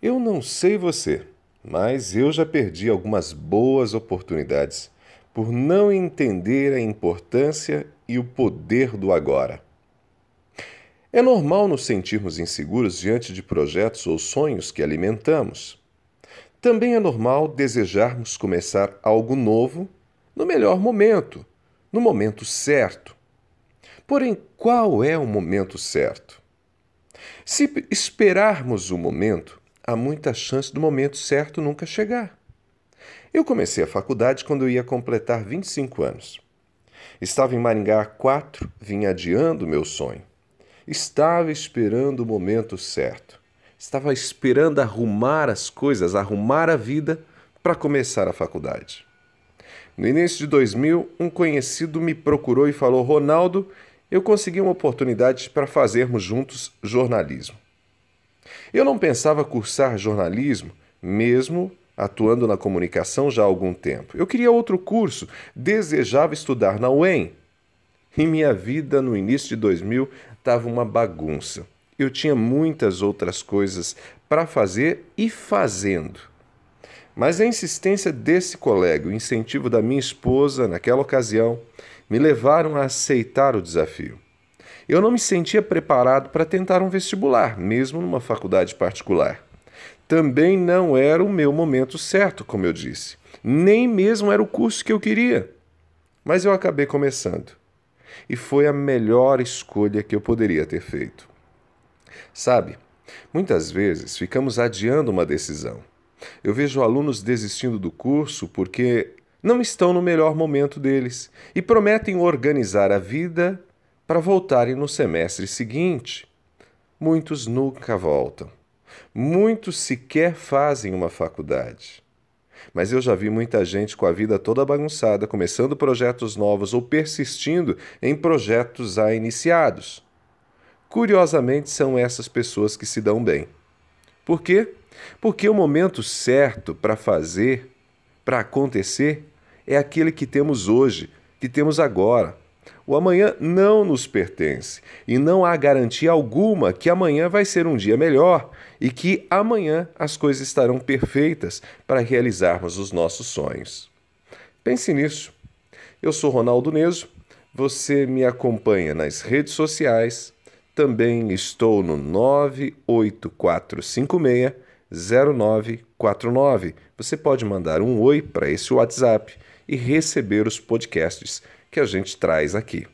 Eu não sei você, mas eu já perdi algumas boas oportunidades por não entender a importância e o poder do agora. É normal nos sentirmos inseguros diante de projetos ou sonhos que alimentamos. Também é normal desejarmos começar algo novo no melhor momento, no momento certo. Porém, qual é o momento certo? Se esperarmos o momento, há muita chance do momento certo nunca chegar. Eu comecei a faculdade quando eu ia completar 25 anos. Estava em Maringá há quatro, vinha adiando meu sonho. Estava esperando o momento certo. Estava esperando arrumar as coisas, arrumar a vida para começar a faculdade. No início de 2000, um conhecido me procurou e falou: Ronaldo, eu consegui uma oportunidade para fazermos juntos jornalismo. Eu não pensava cursar jornalismo, mesmo atuando na comunicação já há algum tempo. Eu queria outro curso, desejava estudar na UEM. E minha vida no início de 2000 estava uma bagunça. Eu tinha muitas outras coisas para fazer e fazendo. Mas a insistência desse colega, o incentivo da minha esposa naquela ocasião, me levaram a aceitar o desafio. Eu não me sentia preparado para tentar um vestibular, mesmo numa faculdade particular também não era o meu momento certo, como eu disse. Nem mesmo era o curso que eu queria. Mas eu acabei começando. E foi a melhor escolha que eu poderia ter feito. Sabe, muitas vezes ficamos adiando uma decisão. Eu vejo alunos desistindo do curso porque não estão no melhor momento deles e prometem organizar a vida para voltarem no semestre seguinte. Muitos nunca voltam. Muitos sequer fazem uma faculdade. Mas eu já vi muita gente com a vida toda bagunçada, começando projetos novos ou persistindo em projetos já iniciados. Curiosamente, são essas pessoas que se dão bem. Por quê? Porque o momento certo para fazer, para acontecer, é aquele que temos hoje, que temos agora. O amanhã não nos pertence e não há garantia alguma que amanhã vai ser um dia melhor e que amanhã as coisas estarão perfeitas para realizarmos os nossos sonhos. Pense nisso. Eu sou Ronaldo Neso, você me acompanha nas redes sociais, também estou no 98456 0949. Você pode mandar um oi para esse WhatsApp e receber os podcasts que a gente traz aqui.